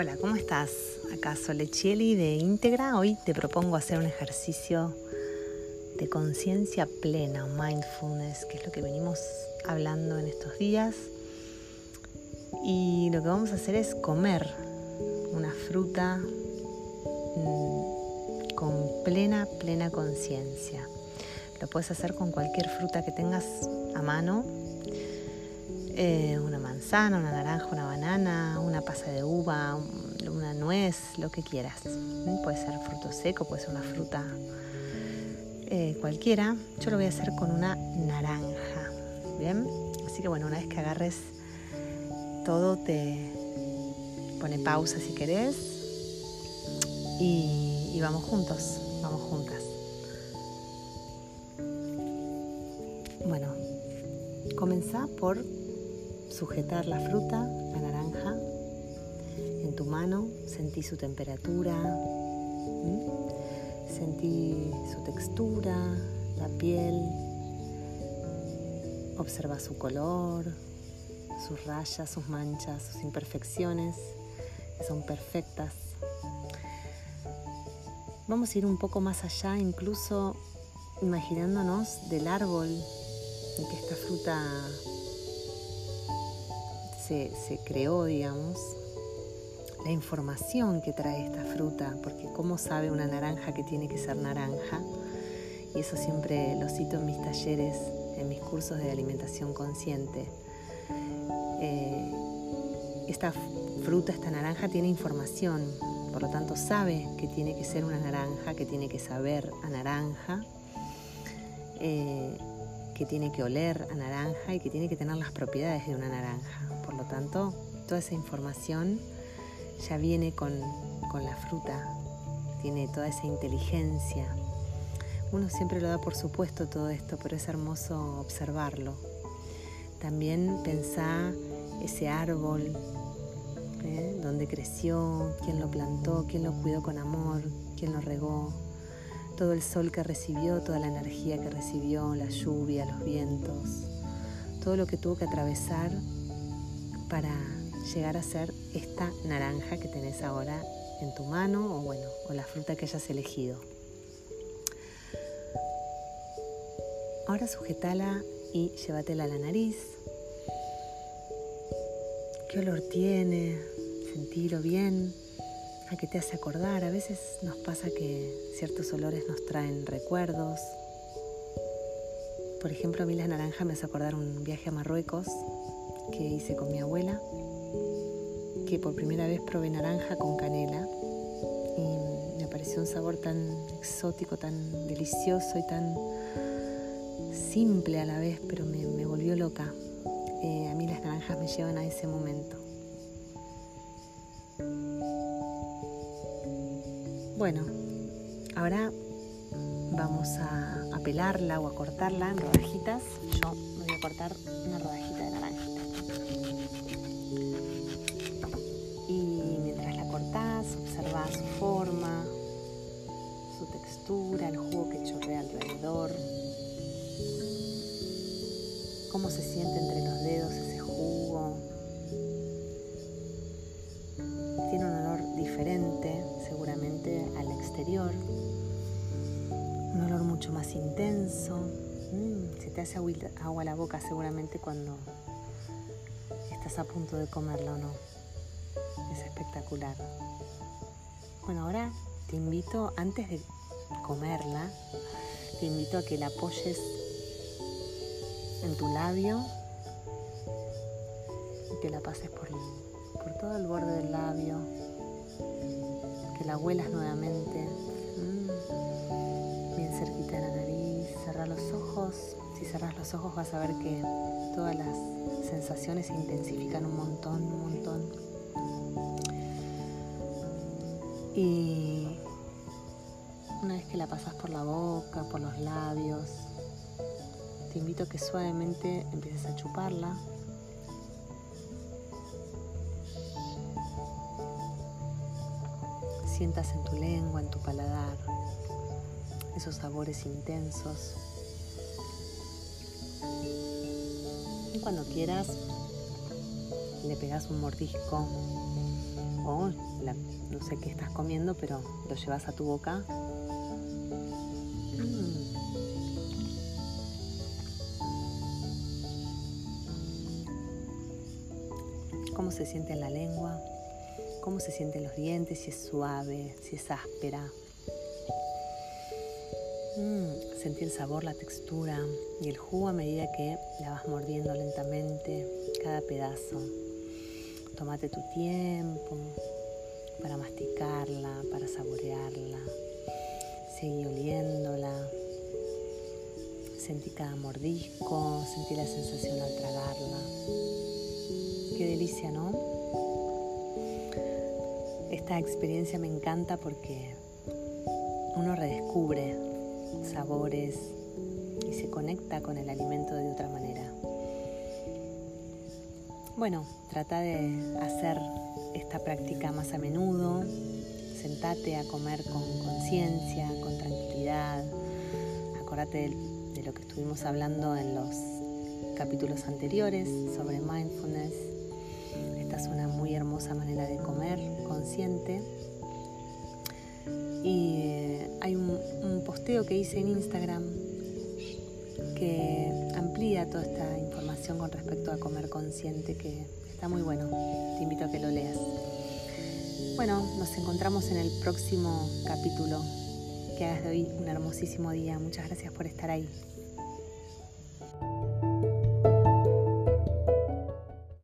Hola, ¿cómo estás? Acá Solechieli de Íntegra. Hoy te propongo hacer un ejercicio de conciencia plena, mindfulness, que es lo que venimos hablando en estos días. Y lo que vamos a hacer es comer una fruta mm, con plena, plena conciencia. Lo puedes hacer con cualquier fruta que tengas a mano. Eh, una manzana, una naranja, una banana, una pasa de uva, una nuez, lo que quieras. Mm, puede ser fruto seco, puede ser una fruta eh, cualquiera. Yo lo voy a hacer con una naranja. Bien, así que bueno, una vez que agarres todo, te pone pausa si querés y, vamos juntos, vamos juntas. Bueno, comenzá por sujetar la fruta, la naranja, en tu mano, sentí su temperatura, sentí su textura, la piel, observa su color, sus rayas, sus manchas, sus imperfecciones, que son perfectas. Vamos a ir un poco más allá, incluso imaginándonos del árbol en que esta fruta se, creó, digamos, la información que trae esta fruta, porque cómo sabe una naranja que tiene que ser naranja, y eso siempre lo cito en mis talleres, en mis cursos de alimentación consciente. Eh, esta fruta, esta naranja tiene información, por lo tanto sabe que tiene que ser una naranja, que tiene que saber a naranja, eh, que tiene que oler a naranja y que tiene que tener las propiedades de una naranja. Tanto, toda esa información ya viene con, con la fruta, tiene toda esa inteligencia. Uno siempre lo da por supuesto todo esto, pero es hermoso observarlo. También pensá ese árbol, ¿eh? dónde creció, quién lo plantó, quién lo cuidó con amor, quién lo regó, todo el sol que recibió, toda la energía que recibió, la lluvia, los vientos, todo lo que tuvo que atravesar para llegar a ser esta naranja que tenés ahora en tu mano o bueno, o la fruta que hayas elegido. Ahora sujetala y llévatela a la nariz. ¿Qué olor tiene? Sentirlo bien. ¿A qué te hace acordar? A veces nos pasa que ciertos olores nos traen recuerdos. Por ejemplo, a mí la naranja me hace acordar un viaje a Marruecos que hice con mi abuela que por primera vez probé naranja con canela y me pareció un sabor tan exótico, tan delicioso y tan simple a la vez, pero me, volvió loca. Eh, a mí las naranjas me llevan a ese momento. Bueno, ahora vamos a, pelarla o a cortarla en rodajitas. Yo me voy a cortar una rodajita observa su forma, su textura, el jugo que chorrea alrededor, cómo se siente entre los dedos ese jugo. Tiene un olor diferente seguramente al exterior, un olor mucho más intenso. Mm, se te hace agua la boca seguramente cuando estás a punto de comerla o no. Es espectacular. Bueno, ahora te invito, antes de comerla, te invito a que la apoyes en tu labio y que la pases por, todo el borde del labio, que la huelas nuevamente, mm, bien cerquita de la nariz, cerrar los ojos. Si cerras los ojos vas a ver que todas las sensaciones se intensifican un montón, un montón. Y una vez que la pasas por la boca, por los labios, te invito a que suavemente empieces a chuparla. Sientas en tu lengua, en tu paladar, esos sabores intensos. Y cuando quieras, le pegas un mordisco no sé qué estás comiendo, pero lo llevas a tu boca. Mm. ¿Cómo se siente en la lengua? ¿Cómo se sienten los dientes? Si es suave, si es áspera. Mm, sentir el sabor, la textura y el jugo a medida que la vas mordiendo lentamente cada pedazo. Tómate tu tiempo para masticarla, para saborearla. Seguí oliéndola. Sentí cada mordisco, sentí la sensación al tragarla. Qué delicia, ¿no? Esta experiencia me encanta porque uno redescubre sabores y se conecta con el alimento de otra manera. Bueno, trata de hacer esta práctica más a menudo, sentate a comer con conciencia, con tranquilidad, acordate de, lo que estuvimos hablando en los capítulos anteriores sobre mindfulness. Esta es una muy hermosa manera de comer consciente. Y eh, hay un, posteo que hice en Instagram que amplía toda esta información con respecto a comer consciente, que está muy bueno. Te invito a que lo leas. Bueno, nos encontramos en el próximo capítulo. Que hagas de hoy un hermosísimo día. Muchas gracias por estar ahí.